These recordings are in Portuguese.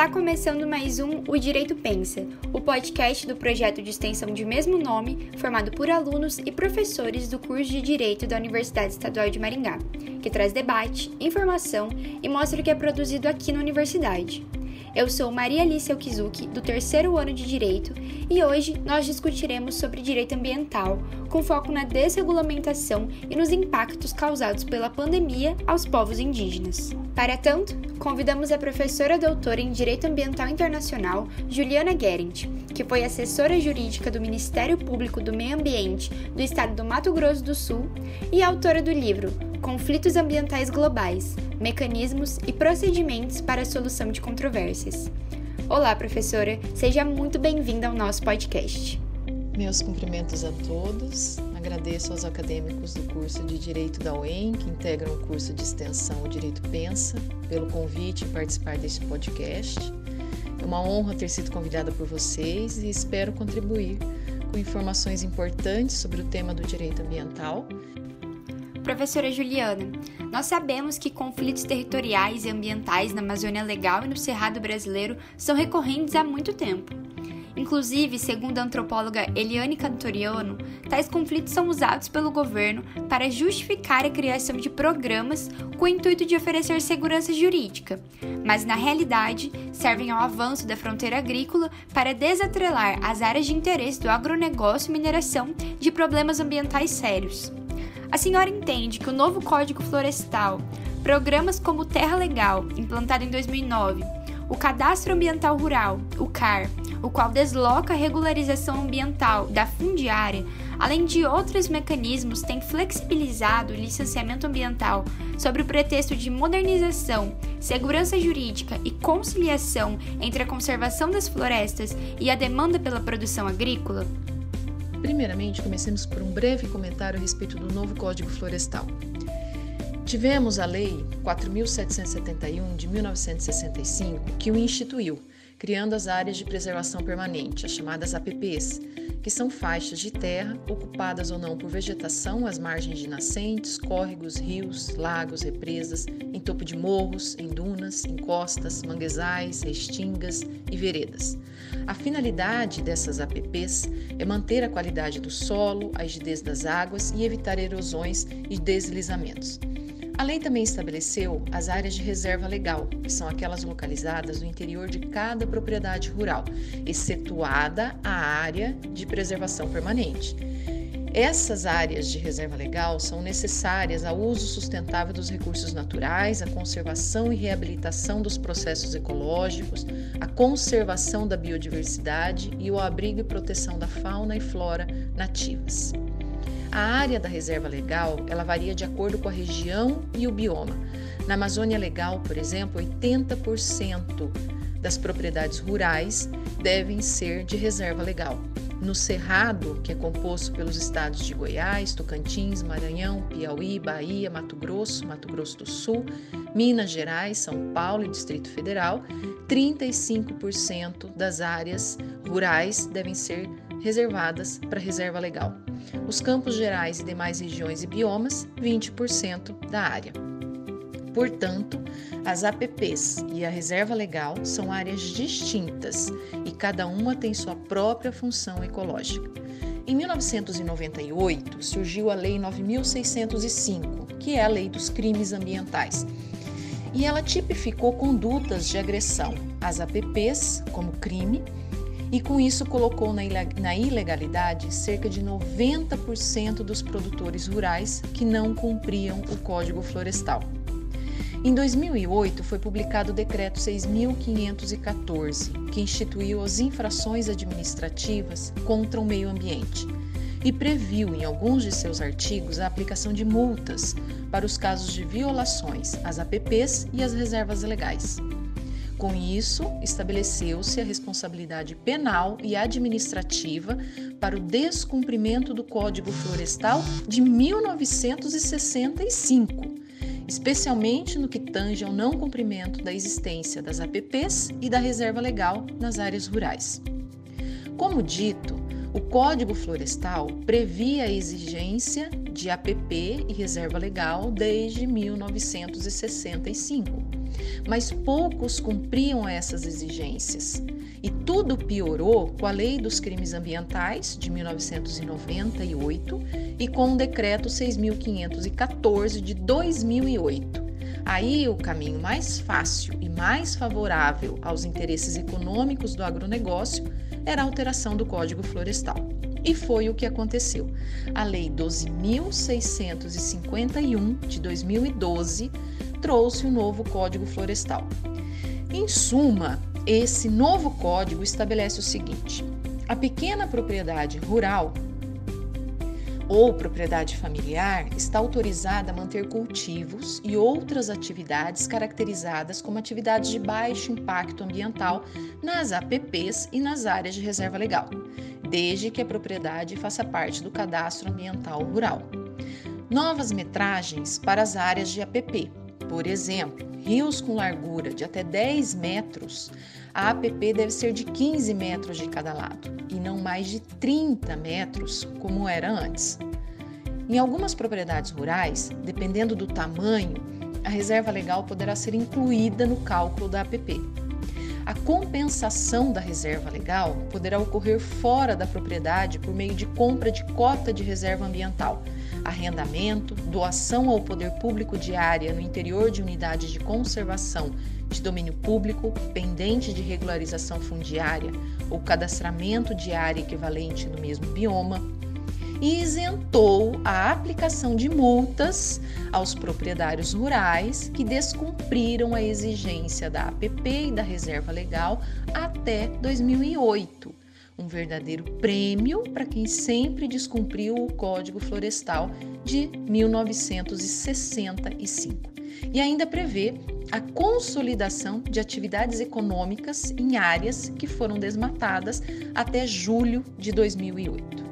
Está começando mais um O Direito Pensa, o podcast do projeto de extensão de mesmo nome, formado por alunos e professores do curso de Direito da Universidade Estadual de Maringá, que traz debate, informação e mostra o que é produzido aqui na universidade. Eu sou Maria Alice Okizuki, do terceiro ano de Direito, e hoje nós discutiremos sobre direito ambiental, com foco na desregulamentação e nos impactos causados pela pandemia aos povos indígenas. Para tanto, convidamos a professora doutora em Direito Ambiental Internacional, Juliana Gerent, que foi assessora jurídica do Ministério Público do Meio Ambiente do Estado do Mato Grosso do Sul e autora do livro Conflitos Ambientais Globais mecanismos e procedimentos para a solução de controvérsias. Olá, professora, seja muito bem-vinda ao nosso podcast. Meus cumprimentos a todos. Agradeço aos acadêmicos do curso de Direito da UEM, que integram o curso de extensão Direito Pensa, pelo convite em participar deste podcast. É uma honra ter sido convidada por vocês e espero contribuir com informações importantes sobre o tema do direito ambiental Professora Juliana, nós sabemos que conflitos territoriais e ambientais na Amazônia Legal e no Cerrado Brasileiro são recorrentes há muito tempo. Inclusive, segundo a antropóloga Eliane Cantoriano, tais conflitos são usados pelo governo para justificar a criação de programas com o intuito de oferecer segurança jurídica, mas na realidade servem ao avanço da fronteira agrícola para desatrelar as áreas de interesse do agronegócio e mineração de problemas ambientais sérios. A senhora entende que o novo Código Florestal, programas como Terra Legal, implantado em 2009, o Cadastro Ambiental Rural, o CAR, o qual desloca a regularização ambiental da fundiária, além de outros mecanismos, tem flexibilizado o licenciamento ambiental sob o pretexto de modernização, segurança jurídica e conciliação entre a conservação das florestas e a demanda pela produção agrícola? Primeiramente, comecemos por um breve comentário a respeito do novo Código Florestal. Tivemos a Lei 4.771 de 1965 que o instituiu, criando as áreas de preservação permanente, as chamadas APPs, que são faixas de terra ocupadas ou não por vegetação às margens de nascentes, córregos, rios, lagos, represas, em topo de morros, em dunas, em costas, manguezais, restingas e veredas. A finalidade dessas APPs é manter a qualidade do solo, a rigidez das águas e evitar erosões e deslizamentos. A lei também estabeleceu as áreas de reserva legal, que são aquelas localizadas no interior de cada propriedade rural, excetuada a área de preservação permanente. Essas áreas de reserva legal são necessárias ao uso sustentável dos recursos naturais, à conservação e reabilitação dos processos ecológicos, à conservação da biodiversidade e o abrigo e proteção da fauna e flora nativas. A área da reserva legal ela varia de acordo com a região e o bioma. Na Amazônia Legal, por exemplo, 80% das propriedades rurais devem ser de reserva legal. No Cerrado, que é composto pelos estados de Goiás, Tocantins, Maranhão, Piauí, Bahia, Mato Grosso, Mato Grosso do Sul, Minas Gerais, São Paulo e Distrito Federal, 35% das áreas rurais devem ser reservadas para reserva legal. Os campos gerais e demais regiões e biomas, 20% da área. Portanto, as APPs e a reserva legal são áreas distintas e cada uma tem sua própria função ecológica. Em 1998, surgiu a Lei 9605, que é a Lei dos Crimes Ambientais. E ela tipificou condutas de agressão às APPs como crime e com isso colocou na ilegalidade cerca de 90% dos produtores rurais que não cumpriam o Código Florestal. Em 2008 foi publicado o Decreto 6.514, que instituiu as infrações administrativas contra o meio ambiente e previu em alguns de seus artigos a aplicação de multas para os casos de violações às APPs e às reservas legais. Com isso, estabeleceu-se a responsabilidade penal e administrativa para o descumprimento do Código Florestal de 1965, especialmente no que tange ao não cumprimento da existência das APPs e da reserva legal nas áreas rurais. Como dito, o Código Florestal previa a exigência de APP e reserva legal desde 1965 mas poucos cumpriam essas exigências. E tudo piorou com a Lei dos Crimes Ambientais de 1998 e com o Decreto 6514 de 2008. Aí o caminho mais fácil e mais favorável aos interesses econômicos do agronegócio era a alteração do Código Florestal. E foi o que aconteceu. A Lei 12.651 de 2012 trouxe o novo Código Florestal. Em suma, esse novo código estabelece o seguinte: a pequena propriedade rural ou propriedade familiar está autorizada a manter cultivos e outras atividades caracterizadas como atividades de baixo impacto ambiental nas APPs e nas áreas de reserva legal, desde que a propriedade faça parte do cadastro ambiental rural. Novas metragens para as áreas de APP, por exemplo, rios com largura de até 10 metros, a APP deve ser de 15 metros de cada lado e não mais de 30 metros, como era antes. Em algumas propriedades rurais, dependendo do tamanho, a reserva legal poderá ser incluída no cálculo da APP. A compensação da reserva legal poderá ocorrer fora da propriedade por meio de compra de cota de reserva ambiental, arrendamento, doação ao poder público de área no interior de unidades de conservação de domínio público pendente de regularização fundiária ou cadastramento de área equivalente no mesmo bioma, e isentou a aplicação de multas aos proprietários rurais que descumpriram a exigência da APP e da reserva legal até 2008. Um verdadeiro prêmio para quem sempre descumpriu o Código Florestal de 1965. E ainda prevê a consolidação de atividades econômicas em áreas que foram desmatadas até julho de 2008.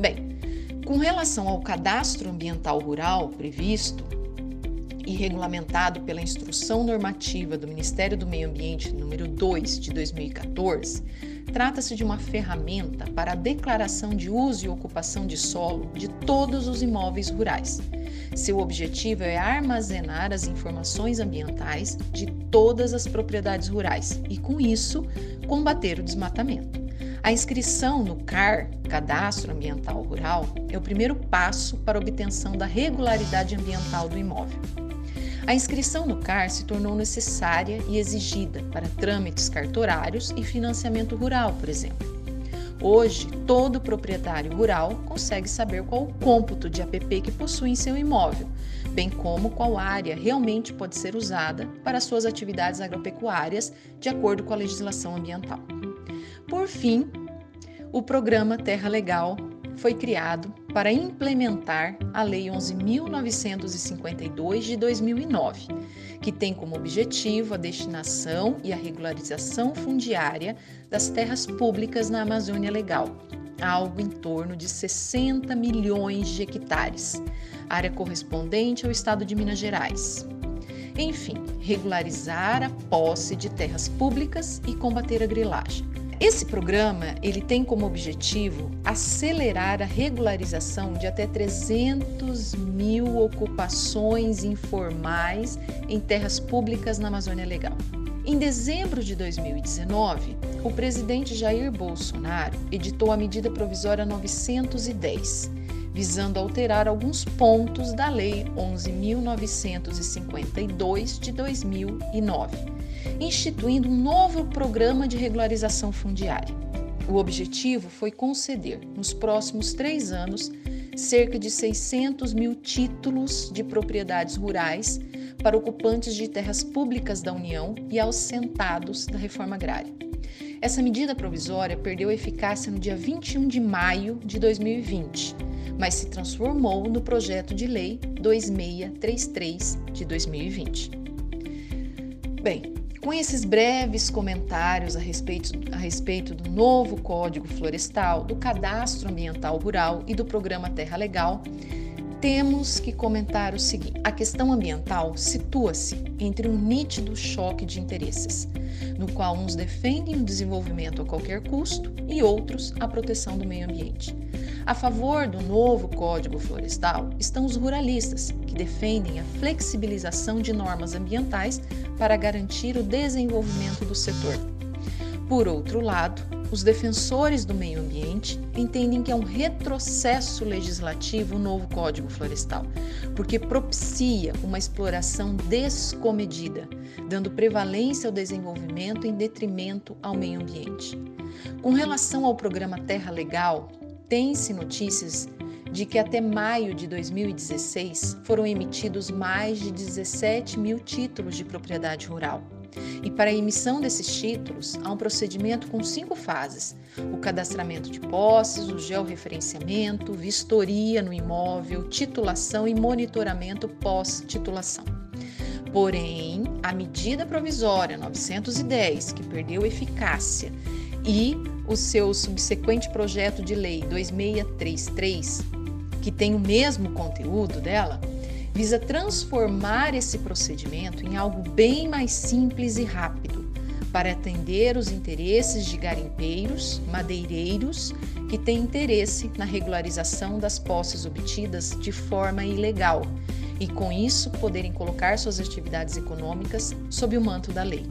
Bem, com relação ao cadastro ambiental rural previsto e regulamentado pela Instrução Normativa do Ministério do Meio Ambiente número 2 de 2014, trata-se de uma ferramenta para a declaração de uso e ocupação de solo de todos os imóveis rurais. Seu objetivo é armazenar as informações ambientais de todas as propriedades rurais e, com isso, combater o desmatamento. A inscrição no CAR, Cadastro Ambiental Rural, é o primeiro passo para a obtenção da regularidade ambiental do imóvel. A inscrição no CAR se tornou necessária e exigida para trâmites cartorários e financiamento rural, por exemplo. Hoje, todo proprietário rural consegue saber qual o cômputo de APP que possui em seu imóvel, bem como qual área realmente pode ser usada para suas atividades agropecuárias de acordo com a legislação ambiental. Por fim, o programa Terra Legal foi criado para implementar a Lei 11.952 de 2009, que tem como objetivo a destinação e a regularização fundiária das terras públicas na Amazônia Legal, algo em torno de 60 milhões de hectares, área correspondente ao estado de Minas Gerais. Enfim, regularizar a posse de terras públicas e combater a grilagem. Esse programa ele tem como objetivo acelerar a regularização de até 300 mil ocupações informais em terras públicas na Amazônia Legal. Em dezembro de 2019, o presidente Jair Bolsonaro editou a medida provisória 910, visando alterar alguns pontos da Lei 11.952 de 2009 instituindo um novo programa de regularização fundiária. O objetivo foi conceder, nos próximos três anos, cerca de 600 mil títulos de propriedades rurais para ocupantes de terras públicas da União e aos da reforma agrária. Essa medida provisória perdeu eficácia no dia 21 de maio de 2020, mas se transformou no projeto de lei 2633 de 2020. Bem, com esses breves comentários a respeito, a respeito do novo Código Florestal, do Cadastro Ambiental Rural e do Programa Terra Legal, temos que comentar o seguinte: a questão ambiental situa-se entre um nítido choque de interesses, no qual uns defendem o desenvolvimento a qualquer custo e outros a proteção do meio ambiente. A favor do novo Código Florestal estão os ruralistas, que defendem a flexibilização de normas ambientais para garantir o desenvolvimento do setor. Por outro lado, os defensores do meio ambiente entendem que é um retrocesso legislativo o novo Código Florestal, porque propicia uma exploração descomedida, dando prevalência ao desenvolvimento em detrimento ao meio ambiente. Com relação ao programa Terra Legal, tem-se notícias de que até maio de 2016 foram emitidos mais de 17 mil títulos de propriedade rural. E para a emissão desses títulos, há um procedimento com cinco fases: o cadastramento de posses, o georreferenciamento, vistoria no imóvel, titulação e monitoramento pós-titulação. Porém, a medida provisória 910, que perdeu eficácia, e o seu subsequente projeto de lei 2633, que tem o mesmo conteúdo dela, visa transformar esse procedimento em algo bem mais simples e rápido, para atender os interesses de garimpeiros, madeireiros que têm interesse na regularização das posses obtidas de forma ilegal e, com isso, poderem colocar suas atividades econômicas sob o manto da lei.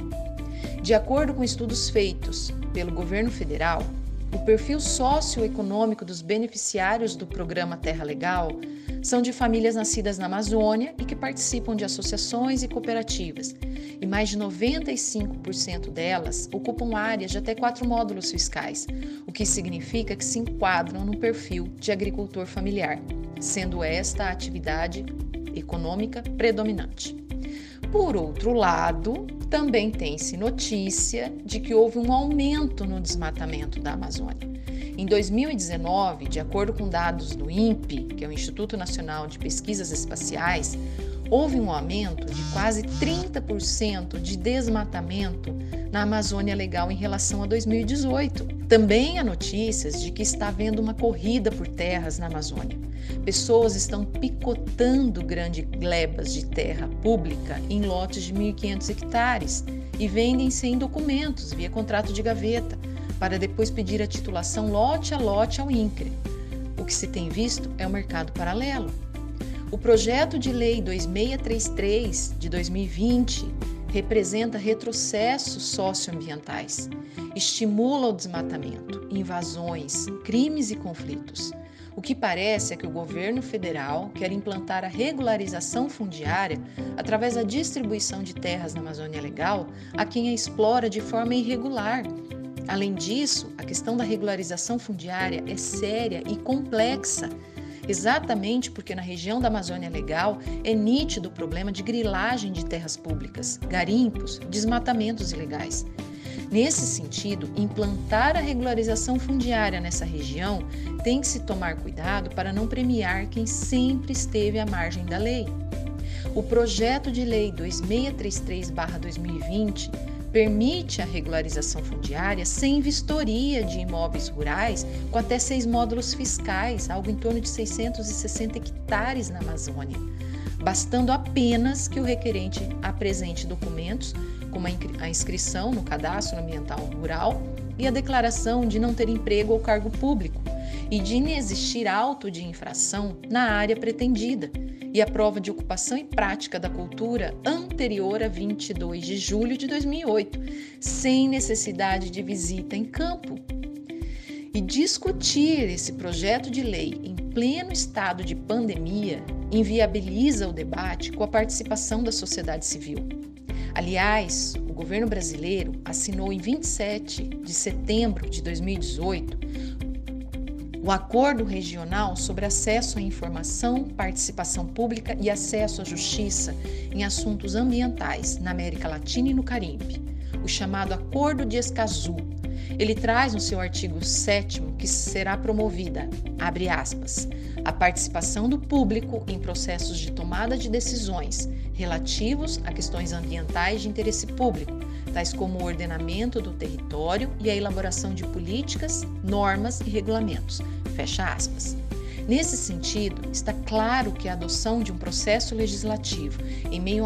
De acordo com estudos feitos pelo governo federal, o perfil socioeconômico dos beneficiários do programa Terra Legal são de famílias nascidas na Amazônia e que participam de associações e cooperativas, e mais de 95% delas ocupam áreas de até quatro módulos fiscais, o que significa que se enquadram no perfil de agricultor familiar, sendo esta a atividade econômica predominante. Por outro lado, também tem-se notícia de que houve um aumento no desmatamento da Amazônia. Em 2019, de acordo com dados do INPE, que é o Instituto Nacional de Pesquisas Espaciais, houve um aumento de quase 30% de desmatamento na Amazônia Legal em relação a 2018. Também há notícias de que está havendo uma corrida por terras na Amazônia. Pessoas estão picotando grandes glebas de terra pública em lotes de 1.500 hectares e vendem sem documentos, via contrato de gaveta, para depois pedir a titulação lote a lote ao INCRE. O que se tem visto é o um mercado paralelo. O projeto de lei 2633 de 2020 representa retrocessos socioambientais, estimula o desmatamento, invasões, crimes e conflitos. O que parece é que o governo federal quer implantar a regularização fundiária através da distribuição de terras na Amazônia Legal a quem a explora de forma irregular. Além disso, a questão da regularização fundiária é séria e complexa exatamente porque na região da Amazônia Legal é nítido o problema de grilagem de terras públicas, garimpos, desmatamentos ilegais. Nesse sentido, implantar a regularização fundiária nessa região tem que se tomar cuidado para não premiar quem sempre esteve à margem da lei. O projeto de lei 2633-2020 permite a regularização fundiária sem vistoria de imóveis rurais com até seis módulos fiscais, algo em torno de 660 hectares na Amazônia, bastando apenas que o requerente apresente documentos, como a inscrição no cadastro ambiental rural e a declaração de não ter emprego ou cargo público e de inexistir auto de infração na área pretendida e a prova de ocupação e prática da cultura anterior a 22 de julho de 2008, sem necessidade de visita em campo. E discutir esse projeto de lei em pleno estado de pandemia inviabiliza o debate com a participação da sociedade civil. Aliás, o governo brasileiro assinou em 27 de setembro de 2018 o Acordo Regional sobre Acesso à Informação, Participação Pública e Acesso à Justiça em Assuntos Ambientais na América Latina e no Caribe, o chamado Acordo de Escazú. Ele traz no seu artigo 7 que será promovida, abre aspas, a participação do público em processos de tomada de decisões relativos a questões ambientais de interesse público, tais como o ordenamento do território e a elaboração de políticas, normas e regulamentos. Fecha aspas. Nesse sentido, está claro que a adoção de um processo legislativo em meio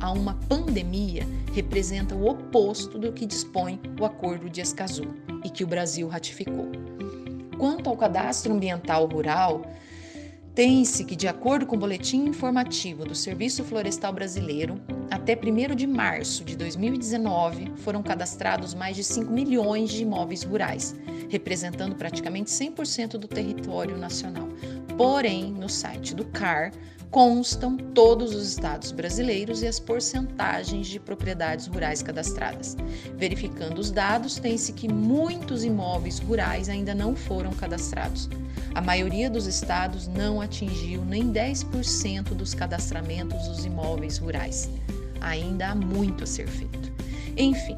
a uma pandemia representa o oposto do que dispõe o Acordo de Escazú e que o Brasil ratificou. Quanto ao cadastro ambiental rural, tem-se que, de acordo com o boletim informativo do Serviço Florestal Brasileiro, até 1 de março de 2019 foram cadastrados mais de 5 milhões de imóveis rurais, representando praticamente 100% do território nacional. Porém, no site do CAR constam todos os estados brasileiros e as porcentagens de propriedades rurais cadastradas. Verificando os dados, tem-se que muitos imóveis rurais ainda não foram cadastrados. A maioria dos estados não atingiu nem 10% dos cadastramentos dos imóveis rurais. Ainda há muito a ser feito. Enfim,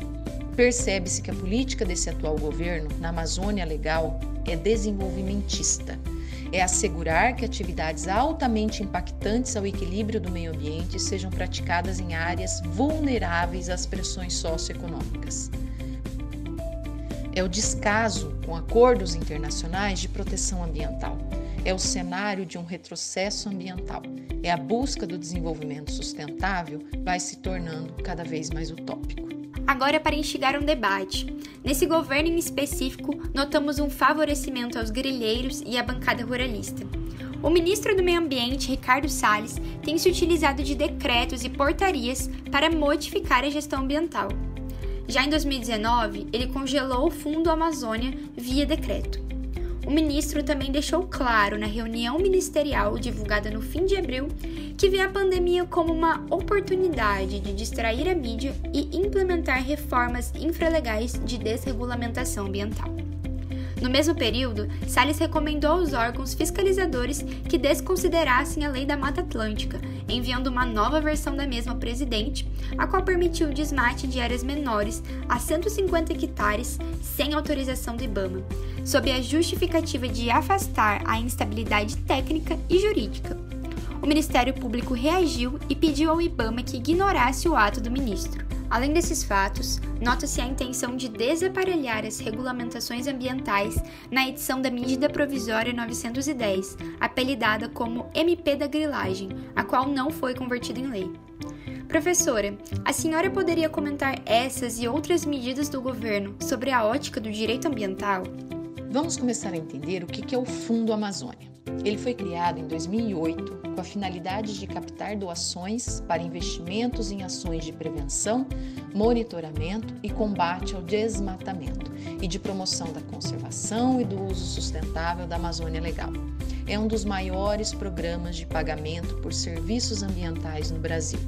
percebe-se que a política desse atual governo na Amazônia Legal é desenvolvimentista é assegurar que atividades altamente impactantes ao equilíbrio do meio ambiente sejam praticadas em áreas vulneráveis às pressões socioeconômicas. É o descaso com acordos internacionais de proteção ambiental. É o cenário de um retrocesso ambiental. É a busca do desenvolvimento sustentável vai se tornando cada vez mais utópico. Agora, para instigar um debate. Nesse governo em específico, notamos um favorecimento aos grileiros e à bancada ruralista. O ministro do Meio Ambiente, Ricardo Salles, tem se utilizado de decretos e portarias para modificar a gestão ambiental. Já em 2019, ele congelou o Fundo Amazônia via decreto. O ministro também deixou claro na reunião ministerial divulgada no fim de abril que vê a pandemia como uma oportunidade de distrair a mídia e implementar reformas infralegais de desregulamentação ambiental. No mesmo período, Salles recomendou aos órgãos fiscalizadores que desconsiderassem a Lei da Mata Atlântica, enviando uma nova versão da mesma ao presidente, a qual permitiu o desmate de áreas menores a 150 hectares sem autorização do IBAMA, sob a justificativa de afastar a instabilidade técnica e jurídica. O Ministério Público reagiu e pediu ao IBAMA que ignorasse o ato do ministro. Além desses fatos, nota-se a intenção de desaparelhar as regulamentações ambientais na edição da Medida Provisória 910, apelidada como MP da Grilagem, a qual não foi convertida em lei. Professora, a senhora poderia comentar essas e outras medidas do governo sobre a ótica do direito ambiental? Vamos começar a entender o que é o Fundo Amazônia. Ele foi criado em 2008 com a finalidade de captar doações para investimentos em ações de prevenção, monitoramento e combate ao desmatamento e de promoção da conservação e do uso sustentável da Amazônia Legal. É um dos maiores programas de pagamento por serviços ambientais no Brasil.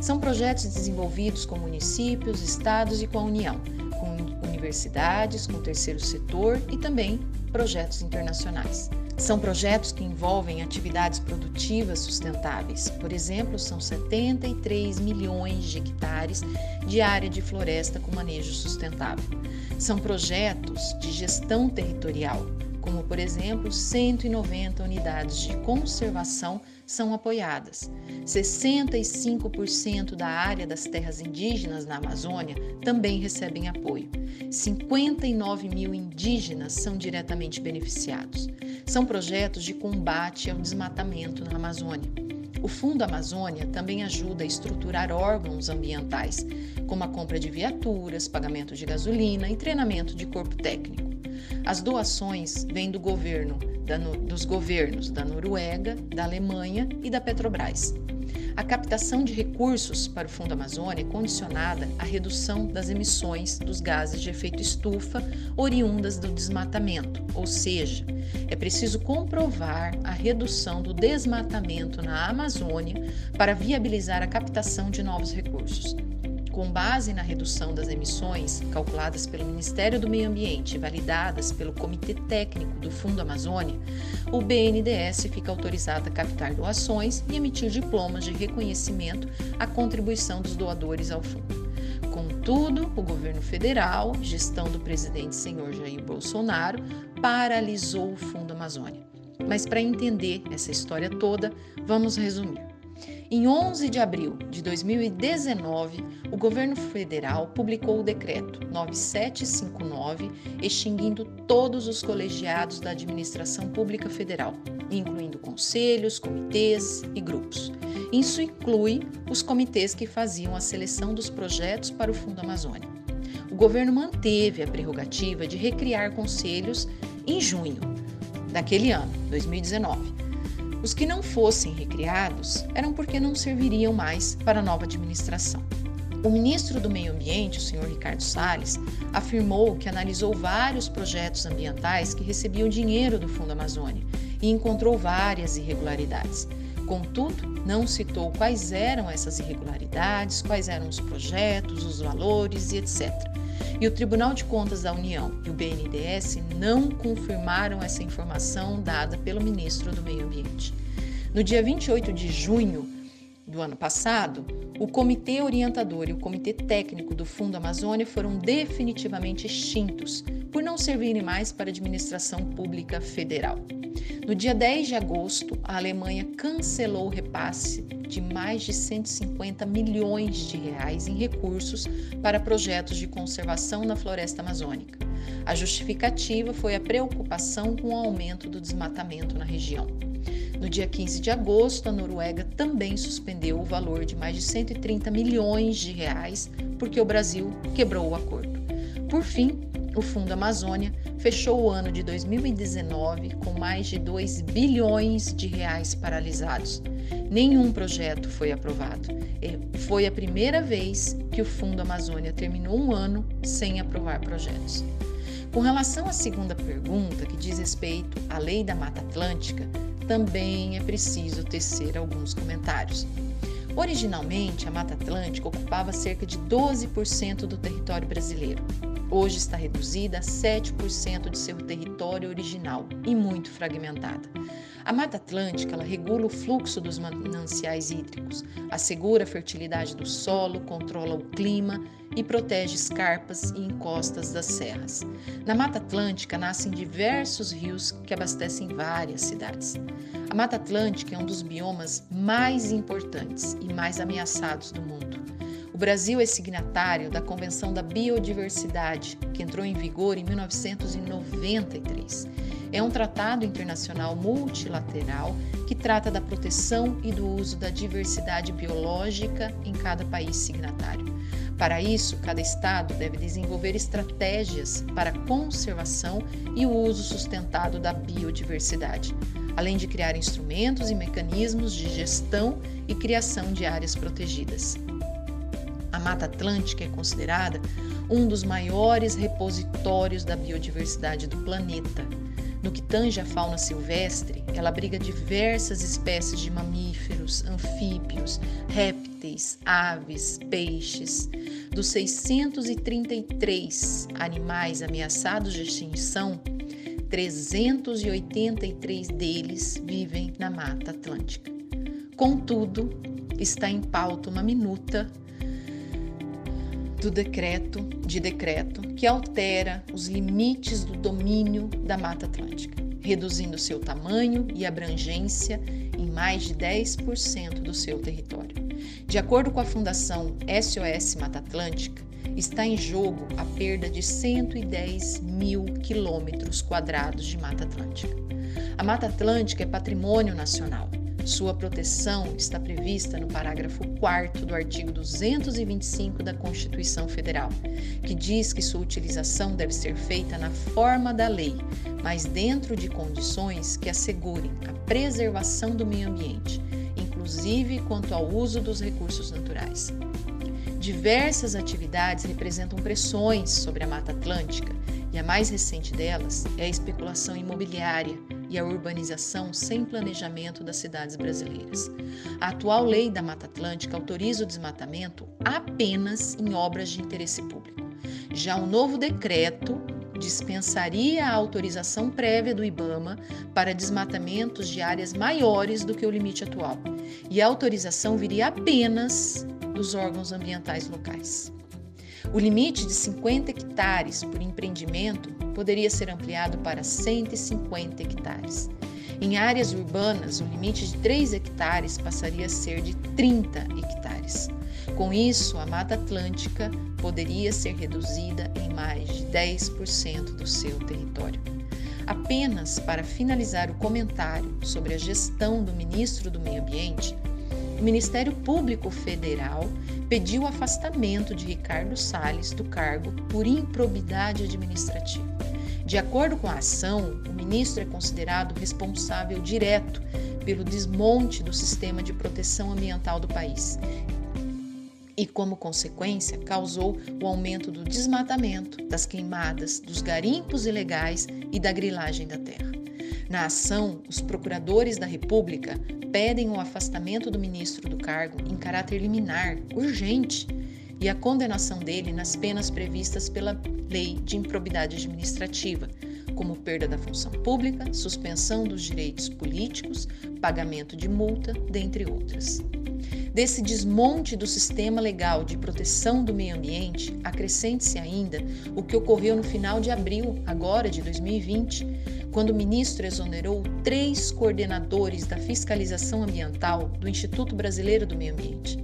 São projetos desenvolvidos com municípios, estados e com a União, com universidades, com o terceiro setor e também projetos internacionais. São projetos que envolvem atividades produtivas sustentáveis. Por exemplo, são 73 milhões de hectares de área de floresta com manejo sustentável. São projetos de gestão territorial, como, por exemplo, 190 unidades de conservação são apoiadas. 65% da área das terras indígenas na Amazônia também recebem apoio. 59 mil indígenas são diretamente beneficiados. São projetos de combate ao desmatamento na Amazônia. O Fundo Amazônia também ajuda a estruturar órgãos ambientais, como a compra de viaturas, pagamento de gasolina e treinamento de corpo técnico. As doações vêm do governo, da, dos governos da Noruega, da Alemanha e da Petrobras. A captação de recursos para o Fundo Amazônia é condicionada à redução das emissões dos gases de efeito estufa oriundas do desmatamento, ou seja, é preciso comprovar a redução do desmatamento na Amazônia para viabilizar a captação de novos recursos. Com base na redução das emissões calculadas pelo Ministério do Meio Ambiente e validadas pelo Comitê Técnico do Fundo Amazônia, o BNDES fica autorizado a captar doações e emitir diplomas de reconhecimento à contribuição dos doadores ao fundo. Contudo, o governo federal, gestão do presidente senhor Jair Bolsonaro, paralisou o Fundo Amazônia. Mas para entender essa história toda, vamos resumir. Em 11 de abril de 2019, o governo federal publicou o decreto 9759, extinguindo todos os colegiados da administração pública federal, incluindo conselhos, comitês e grupos. Isso inclui os comitês que faziam a seleção dos projetos para o Fundo Amazônia. O governo manteve a prerrogativa de recriar conselhos em junho daquele ano, 2019. Os que não fossem recriados eram porque não serviriam mais para a nova administração. O ministro do Meio Ambiente, o senhor Ricardo Salles, afirmou que analisou vários projetos ambientais que recebiam dinheiro do Fundo Amazônia e encontrou várias irregularidades. Contudo, não citou quais eram essas irregularidades, quais eram os projetos, os valores e etc. E o Tribunal de Contas da União e o BNDES não confirmaram essa informação dada pelo ministro do Meio Ambiente. No dia 28 de junho do ano passado, o Comitê Orientador e o Comitê Técnico do Fundo Amazônia foram definitivamente extintos por não servirem mais para a administração pública federal. No dia 10 de agosto, a Alemanha cancelou o repasse de mais de 150 milhões de reais em recursos para projetos de conservação na floresta amazônica. A justificativa foi a preocupação com o aumento do desmatamento na região. No dia 15 de agosto, a Noruega também suspendeu o valor de mais de 130 milhões de reais porque o Brasil quebrou o acordo. Por fim, o Fundo Amazônia fechou o ano de 2019 com mais de 2 bilhões de reais paralisados. Nenhum projeto foi aprovado. Foi a primeira vez que o Fundo Amazônia terminou um ano sem aprovar projetos. Com relação à segunda pergunta, que diz respeito à Lei da Mata Atlântica, também é preciso tecer alguns comentários. Originalmente, a Mata Atlântica ocupava cerca de 12% do território brasileiro. Hoje está reduzida a 7% de seu território original e muito fragmentada. A Mata Atlântica regula o fluxo dos mananciais hídricos, assegura a fertilidade do solo, controla o clima e protege escarpas e encostas das serras. Na Mata Atlântica nascem diversos rios que abastecem várias cidades. A Mata Atlântica é um dos biomas mais importantes e mais ameaçados do mundo. Brasil é signatário da Convenção da Biodiversidade, que entrou em vigor em 1993 é um tratado internacional multilateral que trata da proteção e do uso da diversidade biológica em cada país signatário. Para isso, cada Estado deve desenvolver estratégias para a conservação e o uso sustentado da biodiversidade, além de criar instrumentos e mecanismos de gestão e criação de áreas protegidas. A Mata Atlântica é considerada um dos maiores repositórios da biodiversidade do planeta no que tange a fauna silvestre, ela abriga diversas espécies de mamíferos, anfíbios, répteis, aves, peixes. Dos 633 animais ameaçados de extinção, 383 deles vivem na Mata Atlântica. Contudo, está em pauta uma minuta do decreto, de decreto, que altera os limites do domínio da Mata Atlântica, reduzindo seu tamanho e abrangência em mais de 10% do seu território. De acordo com a Fundação SOS Mata Atlântica, está em jogo a perda de 110 mil quilômetros quadrados de Mata Atlântica. A Mata Atlântica é patrimônio nacional sua proteção está prevista no parágrafo 4 do artigo 225 da Constituição Federal, que diz que sua utilização deve ser feita na forma da lei, mas dentro de condições que assegurem a preservação do meio ambiente, inclusive quanto ao uso dos recursos naturais. Diversas atividades representam pressões sobre a Mata Atlântica e a mais recente delas é a especulação imobiliária e a urbanização sem planejamento das cidades brasileiras. A atual lei da Mata Atlântica autoriza o desmatamento apenas em obras de interesse público. Já o novo decreto dispensaria a autorização prévia do IBAMA para desmatamentos de áreas maiores do que o limite atual, e a autorização viria apenas dos órgãos ambientais locais. O limite de 50 hectares por empreendimento poderia ser ampliado para 150 hectares. Em áreas urbanas, o limite de 3 hectares passaria a ser de 30 hectares. Com isso, a Mata Atlântica poderia ser reduzida em mais de 10% do seu território. Apenas para finalizar o comentário sobre a gestão do ministro do Meio Ambiente, o Ministério Público Federal pediu o afastamento de Ricardo Salles do cargo por improbidade administrativa. De acordo com a ação, o ministro é considerado responsável direto pelo desmonte do sistema de proteção ambiental do país e, como consequência, causou o aumento do desmatamento, das queimadas, dos garimpos ilegais e da grilagem da terra. Na ação, os procuradores da República pedem o afastamento do ministro do cargo em caráter liminar, urgente, e a condenação dele nas penas previstas pela Lei de Improbidade Administrativa, como perda da função pública, suspensão dos direitos políticos, pagamento de multa, dentre outras. Desse desmonte do sistema legal de proteção do meio ambiente, acrescente-se ainda o que ocorreu no final de abril, agora de 2020, quando o ministro exonerou três coordenadores da fiscalização ambiental do Instituto Brasileiro do Meio Ambiente.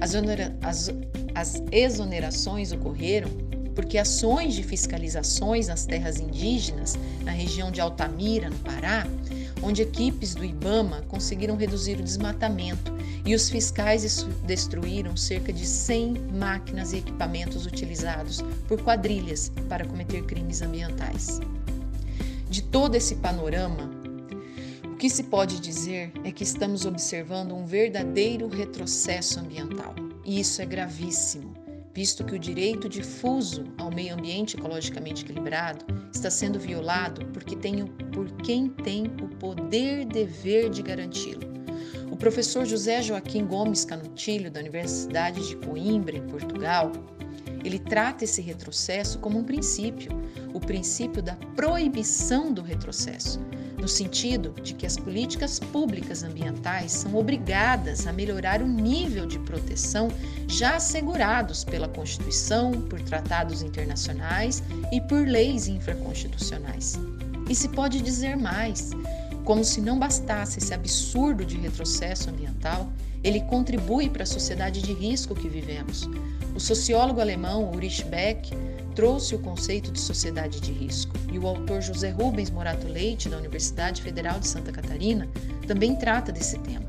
As, as, as exonerações ocorreram porque ações de fiscalizações nas terras indígenas, na região de Altamira, no Pará, onde equipes do IBAMA conseguiram reduzir o desmatamento e os fiscais destruíram cerca de 100 máquinas e equipamentos utilizados por quadrilhas para cometer crimes ambientais. De todo esse panorama, o que se pode dizer é que estamos observando um verdadeiro retrocesso ambiental. E isso é gravíssimo, visto que o direito difuso ao meio ambiente ecologicamente equilibrado está sendo violado porque tem, por quem tem o poder dever de garanti-lo. O professor José Joaquim Gomes Canutilho, da Universidade de Coimbra, em Portugal, ele trata esse retrocesso como um princípio, o princípio da proibição do retrocesso, no sentido de que as políticas públicas ambientais são obrigadas a melhorar o nível de proteção já assegurados pela Constituição, por tratados internacionais e por leis infraconstitucionais. E se pode dizer mais, como se não bastasse esse absurdo de retrocesso ambiental, ele contribui para a sociedade de risco que vivemos. O sociólogo alemão Ulrich Beck trouxe o conceito de sociedade de risco e o autor José Rubens Morato Leite, da Universidade Federal de Santa Catarina, também trata desse tema.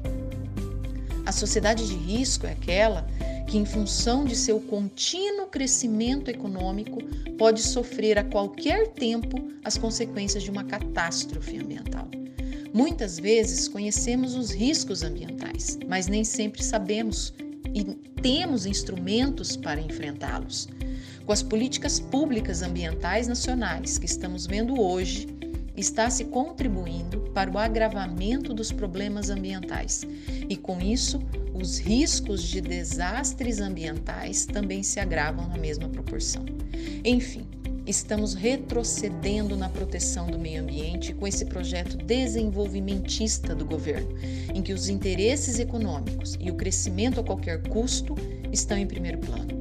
A sociedade de risco é aquela que, em função de seu contínuo crescimento econômico, pode sofrer a qualquer tempo as consequências de uma catástrofe ambiental. Muitas vezes conhecemos os riscos ambientais, mas nem sempre sabemos e temos instrumentos para enfrentá-los. Com as políticas públicas ambientais nacionais que estamos vendo hoje, está se contribuindo para o agravamento dos problemas ambientais e, com isso, os riscos de desastres ambientais também se agravam na mesma proporção. Enfim, estamos retrocedendo na proteção do meio ambiente com esse projeto desenvolvimentista do governo, em que os interesses econômicos e o crescimento a qualquer custo estão em primeiro plano.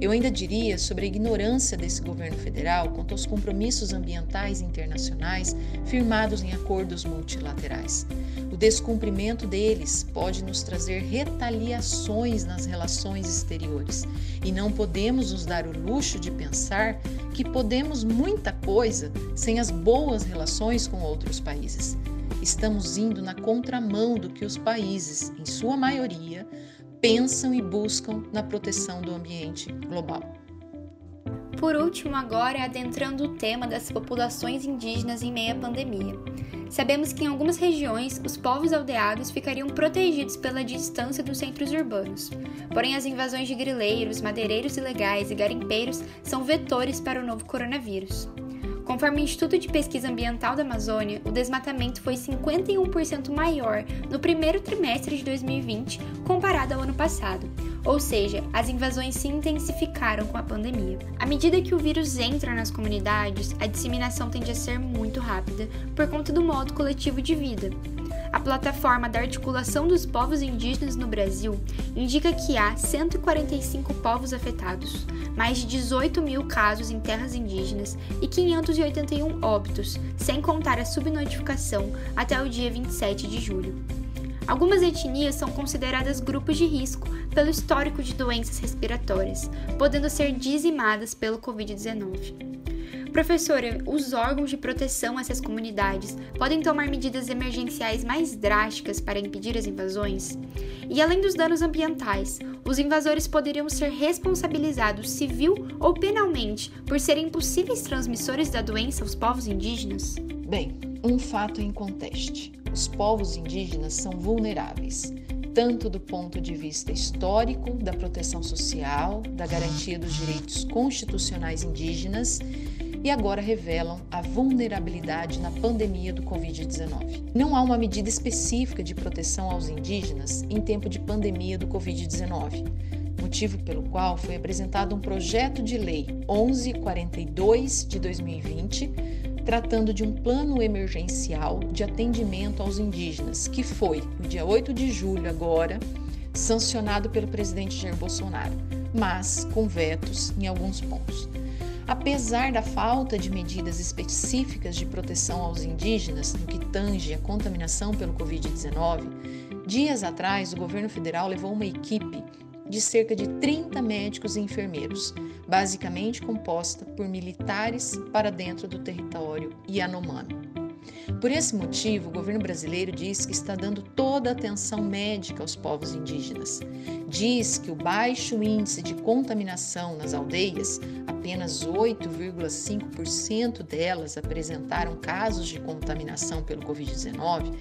Eu ainda diria sobre a ignorância desse governo federal quanto aos compromissos ambientais internacionais firmados em acordos multilaterais. O descumprimento deles pode nos trazer retaliações nas relações exteriores e não podemos nos dar o luxo de pensar que podemos muita coisa sem as boas relações com outros países. Estamos indo na contramão do que os países, em sua maioria, pensam e buscam na proteção do ambiente global. Por último, agora adentrando o tema das populações indígenas em meio à pandemia. Sabemos que em algumas regiões os povos aldeados ficariam protegidos pela distância dos centros urbanos. Porém, as invasões de grileiros, madeireiros ilegais e garimpeiros são vetores para o novo coronavírus. Conforme o Instituto de Pesquisa Ambiental da Amazônia, o desmatamento foi 51% maior no primeiro trimestre de 2020 comparado ao ano passado, ou seja, as invasões se intensificaram com a pandemia. À medida que o vírus entra nas comunidades, a disseminação tende a ser muito rápida por conta do modo coletivo de vida. A plataforma da Articulação dos Povos Indígenas no Brasil indica que há 145 povos afetados, mais de 18 mil casos em terras indígenas e 581 óbitos, sem contar a subnotificação até o dia 27 de julho. Algumas etnias são consideradas grupos de risco pelo histórico de doenças respiratórias, podendo ser dizimadas pelo Covid-19. Professora, os órgãos de proteção a essas comunidades podem tomar medidas emergenciais mais drásticas para impedir as invasões? E além dos danos ambientais, os invasores poderiam ser responsabilizados civil ou penalmente por serem possíveis transmissores da doença aos povos indígenas? Bem, um fato em conteste: os povos indígenas são vulneráveis tanto do ponto de vista histórico, da proteção social, da garantia dos direitos constitucionais indígenas e agora revelam a vulnerabilidade na pandemia do Covid-19. Não há uma medida específica de proteção aos indígenas em tempo de pandemia do Covid-19, motivo pelo qual foi apresentado um projeto de lei 1142 de 2020 tratando de um plano emergencial de atendimento aos indígenas, que foi, no dia 8 de julho agora, sancionado pelo presidente Jair Bolsonaro, mas com vetos em alguns pontos. Apesar da falta de medidas específicas de proteção aos indígenas no que tange a contaminação pelo Covid-19, dias atrás o governo federal levou uma equipe de cerca de 30 médicos e enfermeiros, basicamente composta por militares para dentro do território Yanomami. Por esse motivo, o governo brasileiro diz que está dando toda a atenção médica aos povos indígenas. Diz que o baixo índice de contaminação nas aldeias, apenas 8,5% delas apresentaram casos de contaminação pelo Covid-19,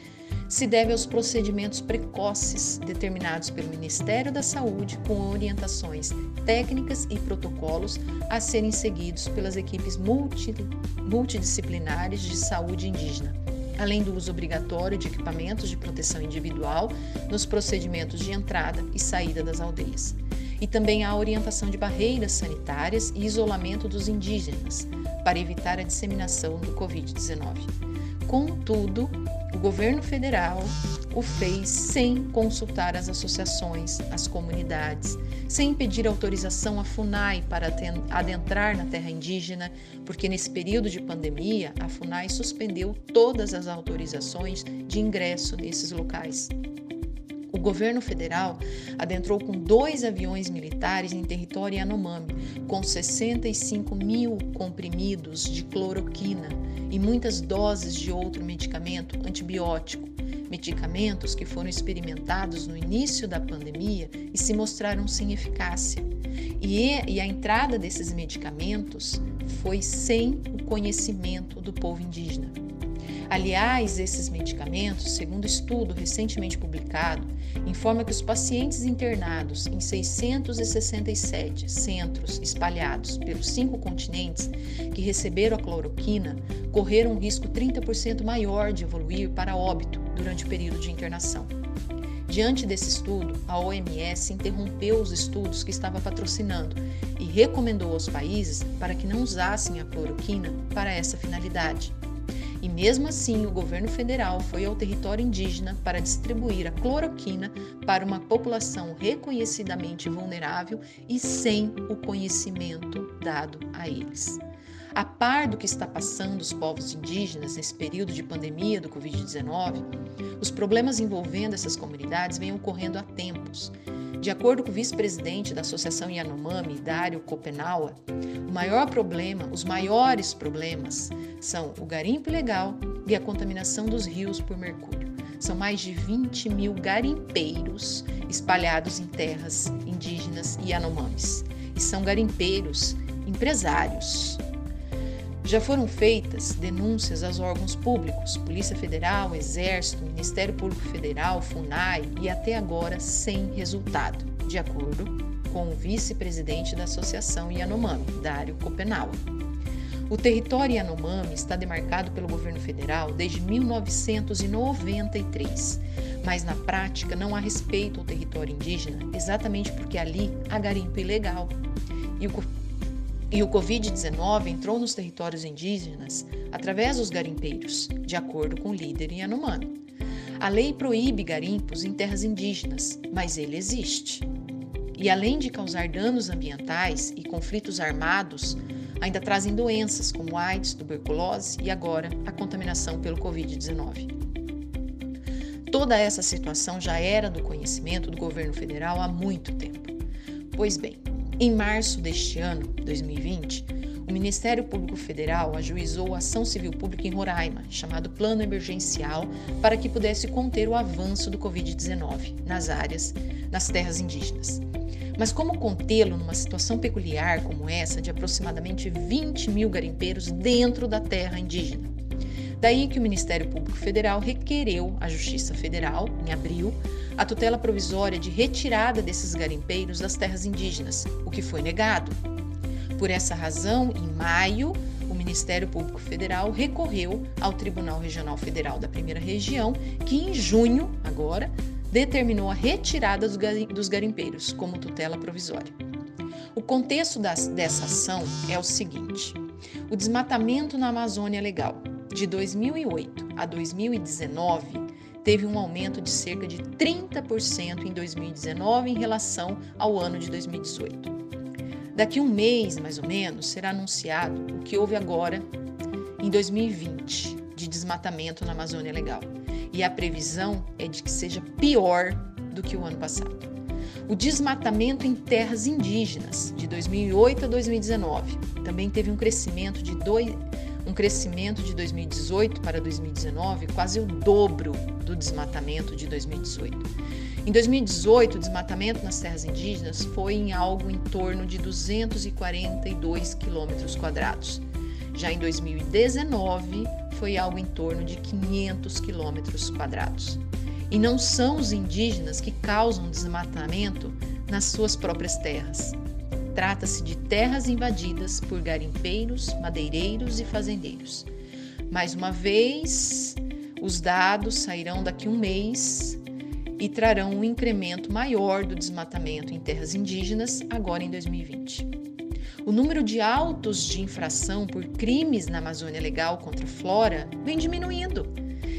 se deve aos procedimentos precoces determinados pelo Ministério da Saúde com orientações técnicas e protocolos a serem seguidos pelas equipes multi, multidisciplinares de saúde indígena, além do uso obrigatório de equipamentos de proteção individual nos procedimentos de entrada e saída das aldeias. E também a orientação de barreiras sanitárias e isolamento dos indígenas para evitar a disseminação do Covid-19. Contudo, o governo federal o fez sem consultar as associações, as comunidades, sem pedir autorização à FUNAI para adentrar na terra indígena, porque nesse período de pandemia a FUNAI suspendeu todas as autorizações de ingresso nesses locais. O governo federal adentrou com dois aviões militares em território Yanomami, com 65 mil comprimidos de cloroquina e muitas doses de outro medicamento antibiótico, medicamentos que foram experimentados no início da pandemia e se mostraram sem eficácia. E, a entrada desses medicamentos foi sem o conhecimento do povo indígena. Aliás, esses medicamentos, segundo estudo recentemente publicado, informa que os pacientes internados em 667 centros espalhados pelos cinco continentes que receberam a cloroquina correram um risco 30% maior de evoluir para óbito durante o período de internação. Diante desse estudo, a OMS interrompeu os estudos que estava patrocinando e recomendou aos países para que não usassem a cloroquina para essa finalidade. E mesmo assim, o governo federal foi ao território indígena para distribuir a cloroquina para uma população reconhecidamente vulnerável e sem o conhecimento dado a eles. A par do que está passando os povos indígenas nesse período de pandemia do Covid-19, os problemas envolvendo essas comunidades vêm ocorrendo há tempos de acordo com o vice-presidente da Associação Yanomami, Dário Copenaua, o maior problema, os maiores problemas, são o garimpo ilegal e a contaminação dos rios por mercúrio. São mais de 20 mil garimpeiros espalhados em terras indígenas e Yanomamis. E são garimpeiros empresários. Já foram feitas denúncias aos órgãos públicos, Polícia Federal, Exército, Ministério Público Federal, FUNAI e até agora sem resultado, de acordo com o vice-presidente da Associação Yanomami, Dário Copenaua. O território Yanomami está demarcado pelo governo federal desde 1993, mas na prática não há respeito ao território indígena, exatamente porque ali há garimpo ilegal. E o e o Covid-19 entrou nos territórios indígenas através dos garimpeiros, de acordo com o líder Yanomami. A lei proíbe garimpos em terras indígenas, mas ele existe. E além de causar danos ambientais e conflitos armados, ainda trazem doenças como AIDS, tuberculose e agora a contaminação pelo Covid-19. Toda essa situação já era do conhecimento do governo federal há muito tempo. Pois bem, em março deste ano, 2020, o Ministério Público Federal ajuizou ação civil pública em Roraima, chamado Plano Emergencial, para que pudesse conter o avanço do Covid-19 nas áreas, nas terras indígenas. Mas como contê-lo numa situação peculiar como essa de aproximadamente 20 mil garimpeiros dentro da terra indígena? Daí que o Ministério Público Federal requereu à Justiça Federal, em abril, a tutela provisória de retirada desses garimpeiros das terras indígenas, o que foi negado. Por essa razão, em maio, o Ministério Público Federal recorreu ao Tribunal Regional Federal da Primeira Região, que em junho, agora, determinou a retirada dos garimpeiros como tutela provisória. O contexto das, dessa ação é o seguinte: o desmatamento na Amazônia Legal, de 2008 a 2019, teve um aumento de cerca de 30% em 2019 em relação ao ano de 2018. Daqui um mês, mais ou menos, será anunciado o que houve agora em 2020 de desmatamento na Amazônia Legal. E a previsão é de que seja pior do que o ano passado. O desmatamento em terras indígenas de 2008 a 2019 também teve um crescimento de dois, um crescimento de 2018 para 2019 quase o dobro do desmatamento de 2018. Em 2018, o desmatamento nas terras indígenas foi em algo em torno de 242 quilômetros quadrados. Já em 2019, foi algo em torno de 500 quilômetros quadrados. E não são os indígenas que causam desmatamento nas suas próprias terras. Trata-se de terras invadidas por garimpeiros, madeireiros e fazendeiros. Mais uma vez, os dados sairão daqui um mês e trarão um incremento maior do desmatamento em terras indígenas agora em 2020. O número de autos de infração por crimes na Amazônia Legal contra a flora vem diminuindo.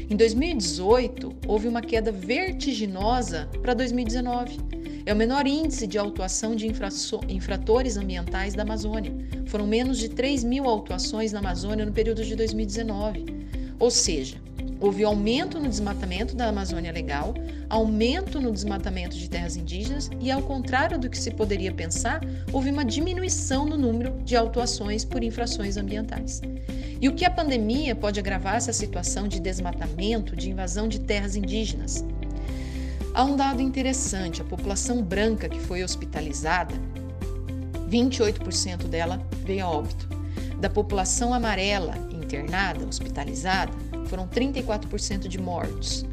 Em 2018, houve uma queda vertiginosa para 2019 é o menor índice de autuação de infratores ambientais da Amazônia. Foram menos de 3 mil autuações na Amazônia no período de 2019. Ou seja, houve aumento no desmatamento da Amazônia Legal, aumento no desmatamento de terras indígenas e, ao contrário do que se poderia pensar, houve uma diminuição no número de autuações por infrações ambientais. E o que a pandemia pode agravar essa situação de desmatamento, de invasão de terras indígenas? Há um dado interessante: a população branca que foi hospitalizada, 28% dela veio a óbito. Da população amarela internada, hospitalizada, foram 34% de mortos.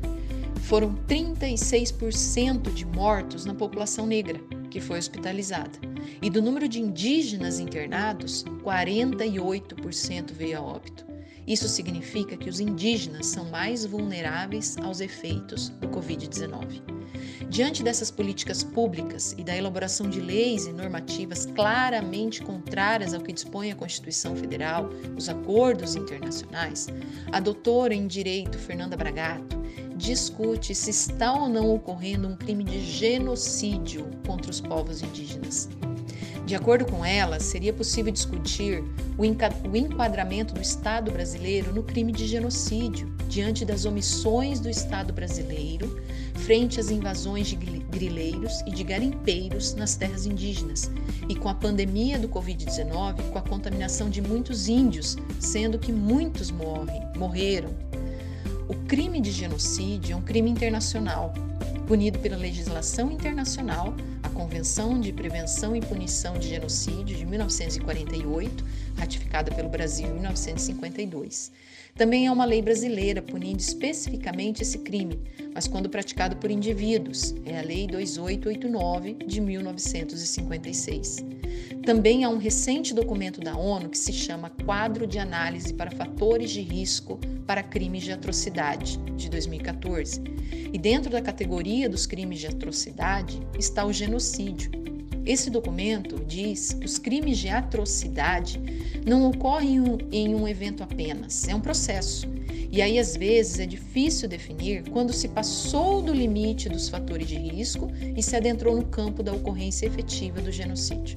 Foram 36% de mortos na população negra, que foi hospitalizada. E do número de indígenas internados, 48% veio a óbito. Isso significa que os indígenas são mais vulneráveis aos efeitos do Covid-19. Diante dessas políticas públicas e da elaboração de leis e normativas claramente contrárias ao que dispõe a Constituição Federal, os acordos internacionais, a doutora em Direito Fernanda Bragato discute se está ou não ocorrendo um crime de genocídio contra os povos indígenas. De acordo com ela, seria possível discutir o enquadramento do Estado brasileiro no crime de genocídio, diante das omissões do Estado brasileiro frente às invasões de grileiros e de garimpeiros nas terras indígenas, e com a pandemia do Covid-19, com a contaminação de muitos índios, sendo que muitos morrem, morreram. O crime de genocídio é um crime internacional, punido pela legislação internacional Convenção de Prevenção e Punição de Genocídio de 1948, ratificada pelo Brasil em 1952. Também há uma lei brasileira punindo especificamente esse crime, mas quando praticado por indivíduos, é a Lei 2889 de 1956. Também há um recente documento da ONU que se chama Quadro de Análise para Fatores de Risco para Crimes de Atrocidade, de 2014. E dentro da categoria dos crimes de atrocidade está o genocídio. Esse documento diz que os crimes de atrocidade não ocorrem em um evento apenas, é um processo. E aí, às vezes, é difícil definir quando se passou do limite dos fatores de risco e se adentrou no campo da ocorrência efetiva do genocídio.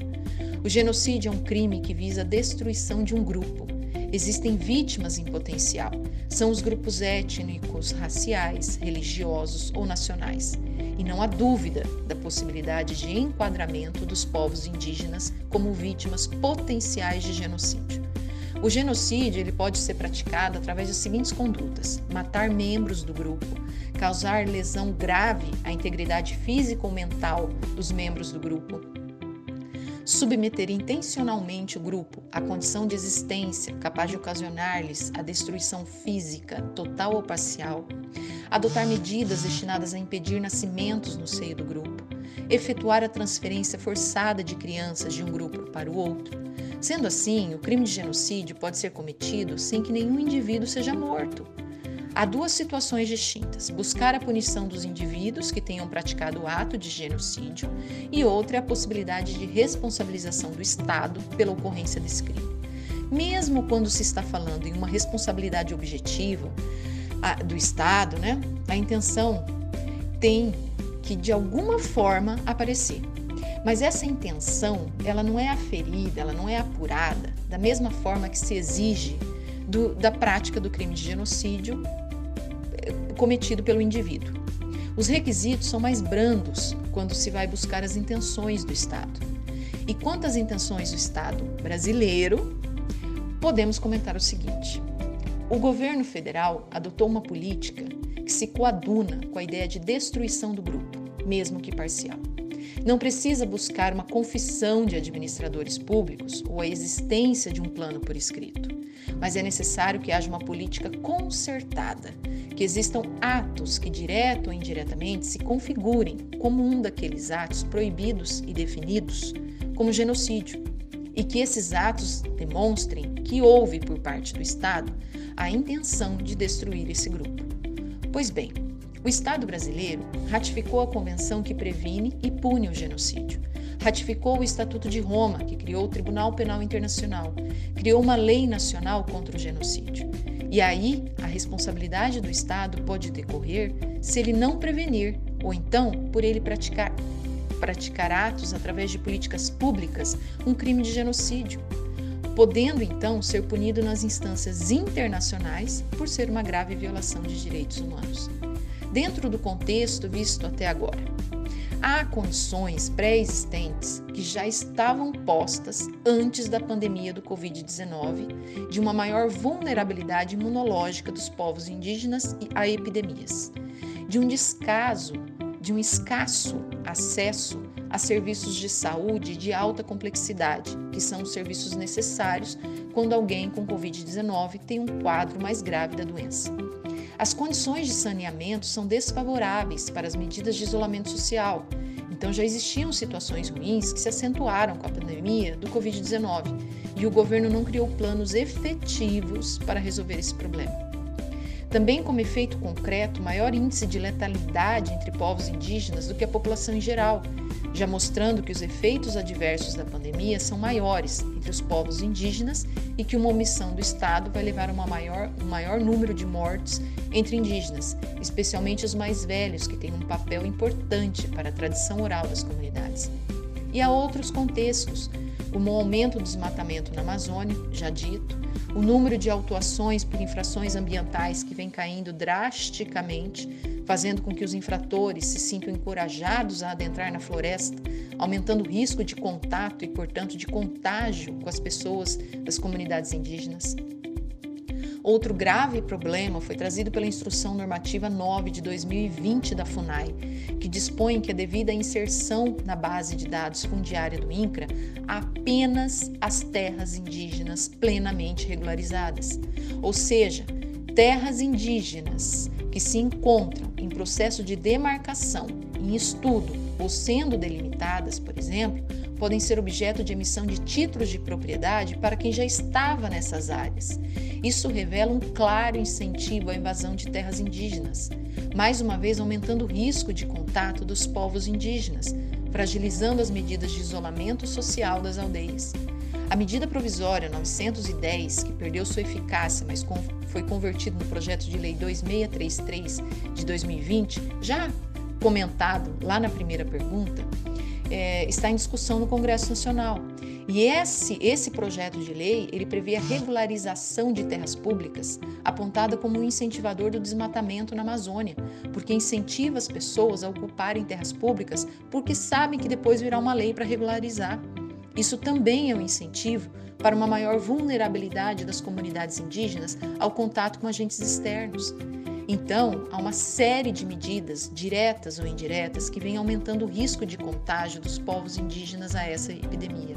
O genocídio é um crime que visa a destruição de um grupo. Existem vítimas em potencial. São os grupos étnicos, raciais, religiosos ou nacionais. E não há dúvida da possibilidade de enquadramento dos povos indígenas como vítimas potenciais de genocídio. O genocídio ele pode ser praticado através das seguintes condutas: matar membros do grupo, causar lesão grave à integridade física ou mental dos membros do grupo, submeter intencionalmente o grupo à condição de existência capaz de ocasionar-lhes a destruição física, total ou parcial, adotar medidas destinadas a impedir nascimentos no seio do grupo, efetuar a transferência forçada de crianças de um grupo para o outro. Sendo assim, o crime de genocídio pode ser cometido sem que nenhum indivíduo seja morto Há duas situações distintas: buscar a punição dos indivíduos que tenham praticado o ato de genocídio, e outra é a possibilidade de responsabilização do Estado pela ocorrência desse crime. Mesmo quando se está falando em uma responsabilidade objetiva do Estado, né, a intenção tem que de alguma forma aparecer. Mas essa intenção, ela não é aferida, ela não é apurada da mesma forma que se exige do, da prática do crime de genocídio cometido pelo indivíduo. Os requisitos são mais brandos quando se vai buscar as intenções do Estado. E quanto às intenções do Estado brasileiro, podemos comentar o seguinte: o governo federal adotou uma política que se coaduna com a ideia de destruição do grupo, mesmo que parcial. Não precisa buscar uma confissão de administradores públicos ou a existência de um plano por escrito, mas é necessário que haja uma política concertada que existam atos que, direto ou indiretamente, se configurem como um daqueles atos proibidos e definidos como genocídio, e que esses atos demonstrem que houve por parte do Estado a intenção de destruir esse grupo. Pois bem, o Estado brasileiro ratificou a convenção que previne e pune o genocídio. Ratificou o Estatuto de Roma, que criou o Tribunal Penal Internacional, criou uma lei nacional contra o genocídio e aí, a responsabilidade do Estado pode decorrer se ele não prevenir, ou então por ele praticar, praticar atos através de políticas públicas um crime de genocídio, podendo então ser punido nas instâncias internacionais por ser uma grave violação de direitos humanos. Dentro do contexto visto até agora, há condições pré-existentes que já estavam postas antes da pandemia do Covid-19 de uma maior vulnerabilidade imunológica dos povos indígenas a epidemias, de um descaso, de um escasso acesso a serviços de saúde de alta complexidade, que são os serviços necessários quando alguém com Covid-19 tem um quadro mais grave da doença. As condições de saneamento são desfavoráveis para as medidas de isolamento social. Então já existiam situações ruins que se acentuaram com a pandemia do Covid-19 e o governo não criou planos efetivos para resolver esse problema. Também, como efeito concreto, maior índice de letalidade entre povos indígenas do que a população em geral, já mostrando que os efeitos adversos da pandemia são maiores entre os povos indígenas e que uma omissão do Estado vai levar a maior, um maior número de mortes entre indígenas, especialmente os mais velhos, que têm um papel importante para a tradição oral das comunidades. E há outros contextos, como o aumento do desmatamento na Amazônia, já dito, o número de autuações por infrações ambientais que vem caindo drasticamente, fazendo com que os infratores se sintam encorajados a adentrar na floresta, aumentando o risco de contato e, portanto, de contágio com as pessoas das comunidades indígenas. Outro grave problema foi trazido pela Instrução Normativa 9 de 2020 da FUNAI, que dispõe que a devida inserção na base de dados fundiária do INCRA apenas as terras indígenas plenamente regularizadas, ou seja, terras indígenas que se encontram em processo de demarcação, em estudo ou sendo delimitadas, por exemplo, podem ser objeto de emissão de títulos de propriedade para quem já estava nessas áreas. Isso revela um claro incentivo à invasão de terras indígenas, mais uma vez aumentando o risco de contato dos povos indígenas, fragilizando as medidas de isolamento social das aldeias. A medida provisória 910, que perdeu sua eficácia, mas foi convertida no projeto de lei 2633 de 2020, já comentado lá na primeira pergunta, é, está em discussão no Congresso Nacional. E esse, esse projeto de lei, ele prevê a regularização de terras públicas, apontada como um incentivador do desmatamento na Amazônia, porque incentiva as pessoas a ocuparem terras públicas porque sabem que depois virá uma lei para regularizar. Isso também é um incentivo para uma maior vulnerabilidade das comunidades indígenas ao contato com agentes externos. Então, há uma série de medidas, diretas ou indiretas, que vêm aumentando o risco de contágio dos povos indígenas a essa epidemia.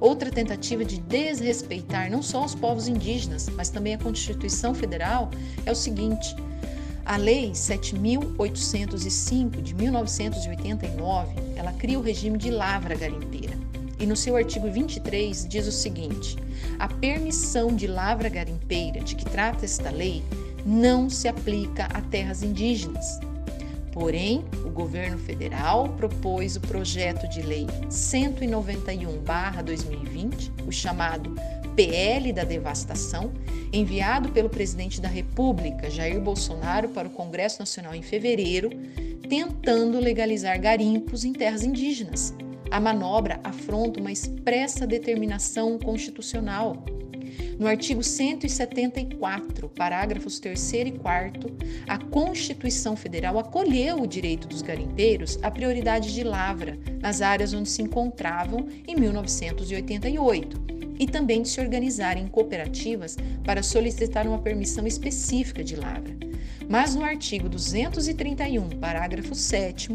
Outra tentativa de desrespeitar não só os povos indígenas, mas também a Constituição Federal é o seguinte: a Lei 7805 de 1989, ela cria o regime de lavra garimpeira. E no seu artigo 23 diz o seguinte: a permissão de lavra garimpeira de que trata esta lei não se aplica a terras indígenas. Porém, o governo federal propôs o projeto de lei 191/2020, o chamado PL da devastação, enviado pelo presidente da República, Jair Bolsonaro, para o Congresso Nacional em fevereiro, tentando legalizar garimpos em terras indígenas. A manobra afronta uma expressa determinação constitucional no artigo 174, parágrafos 3 e 4, a Constituição Federal acolheu o direito dos garimpeiros à prioridade de lavra nas áreas onde se encontravam em 1988 e também de se organizarem em cooperativas para solicitar uma permissão específica de lavra. Mas no artigo 231, parágrafo 7,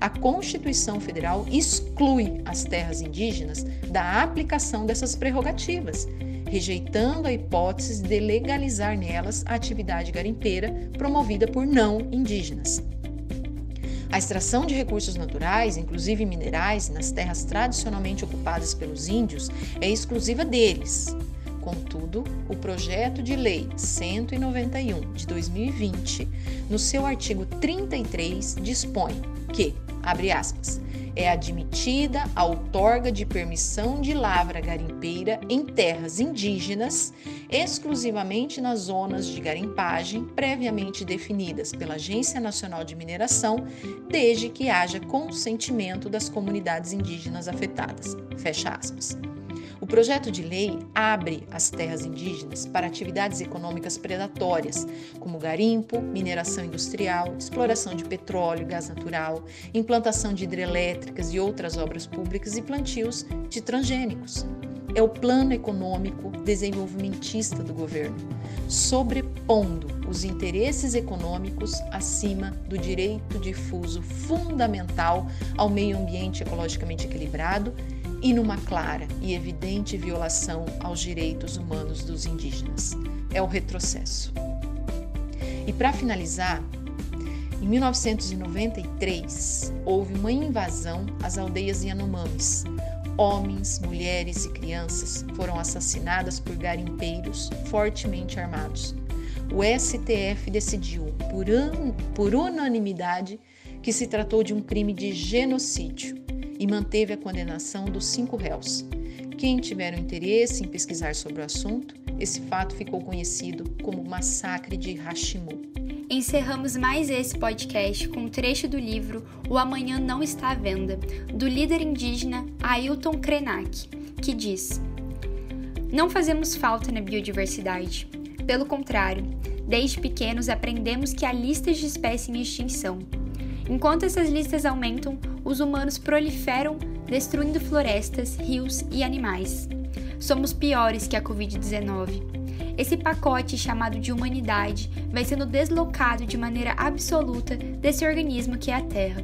a Constituição Federal exclui as terras indígenas da aplicação dessas prerrogativas rejeitando a hipótese de legalizar nelas a atividade garimpeira promovida por não indígenas. A extração de recursos naturais, inclusive minerais, nas terras tradicionalmente ocupadas pelos índios é exclusiva deles. Contudo, o projeto de lei 191 de 2020, no seu artigo 33, dispõe que, abre aspas, é admitida a outorga de permissão de lavra garimpeira em terras indígenas, exclusivamente nas zonas de garimpagem previamente definidas pela Agência Nacional de Mineração, desde que haja consentimento das comunidades indígenas afetadas. Fecha aspas. O projeto de lei abre as terras indígenas para atividades econômicas predatórias, como garimpo, mineração industrial, exploração de petróleo, gás natural, implantação de hidrelétricas e outras obras públicas e plantios de transgênicos. É o plano econômico desenvolvimentista do governo, sobrepondo os interesses econômicos acima do direito difuso fundamental ao meio ambiente ecologicamente equilibrado e numa clara e evidente violação aos direitos humanos dos indígenas. É o retrocesso. E para finalizar, em 1993 houve uma invasão às aldeias Yanomamis. Homens, mulheres e crianças foram assassinadas por garimpeiros fortemente armados. O STF decidiu, por, por unanimidade, que se tratou de um crime de genocídio e manteve a condenação dos cinco réus. Quem tiver um interesse em pesquisar sobre o assunto, esse fato ficou conhecido como Massacre de Hashimu. Encerramos mais esse podcast com um trecho do livro O Amanhã Não Está à Venda, do líder indígena Ailton Krenak, que diz: Não fazemos falta na biodiversidade. Pelo contrário, desde pequenos aprendemos que há listas de espécies em extinção Enquanto essas listas aumentam, os humanos proliferam, destruindo florestas, rios e animais. Somos piores que a Covid-19. Esse pacote chamado de humanidade vai sendo deslocado de maneira absoluta desse organismo que é a Terra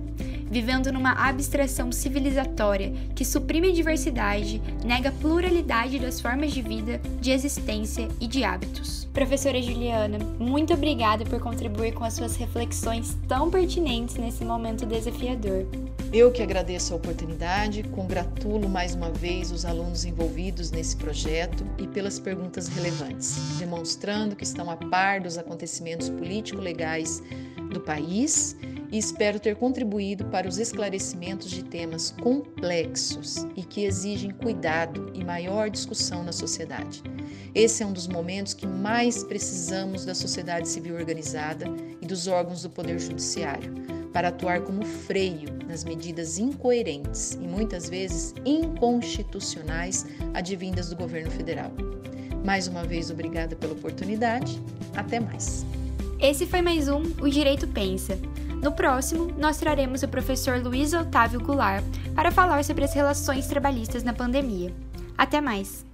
vivendo numa abstração civilizatória que suprime a diversidade, nega a pluralidade das formas de vida, de existência e de hábitos. Professora Juliana, muito obrigada por contribuir com as suas reflexões tão pertinentes nesse momento desafiador. Eu que agradeço a oportunidade, congratulo mais uma vez os alunos envolvidos nesse projeto e pelas perguntas relevantes, demonstrando que estão a par dos acontecimentos político-legais do país e espero ter contribuído para os esclarecimentos de temas complexos e que exigem cuidado e maior discussão na sociedade. Esse é um dos momentos que mais precisamos da sociedade civil organizada e dos órgãos do Poder Judiciário. Para atuar como freio nas medidas incoerentes e muitas vezes inconstitucionais advindas do governo federal. Mais uma vez, obrigada pela oportunidade. Até mais. Esse foi mais um O Direito Pensa. No próximo, nós traremos o professor Luiz Otávio Goulart para falar sobre as relações trabalhistas na pandemia. Até mais!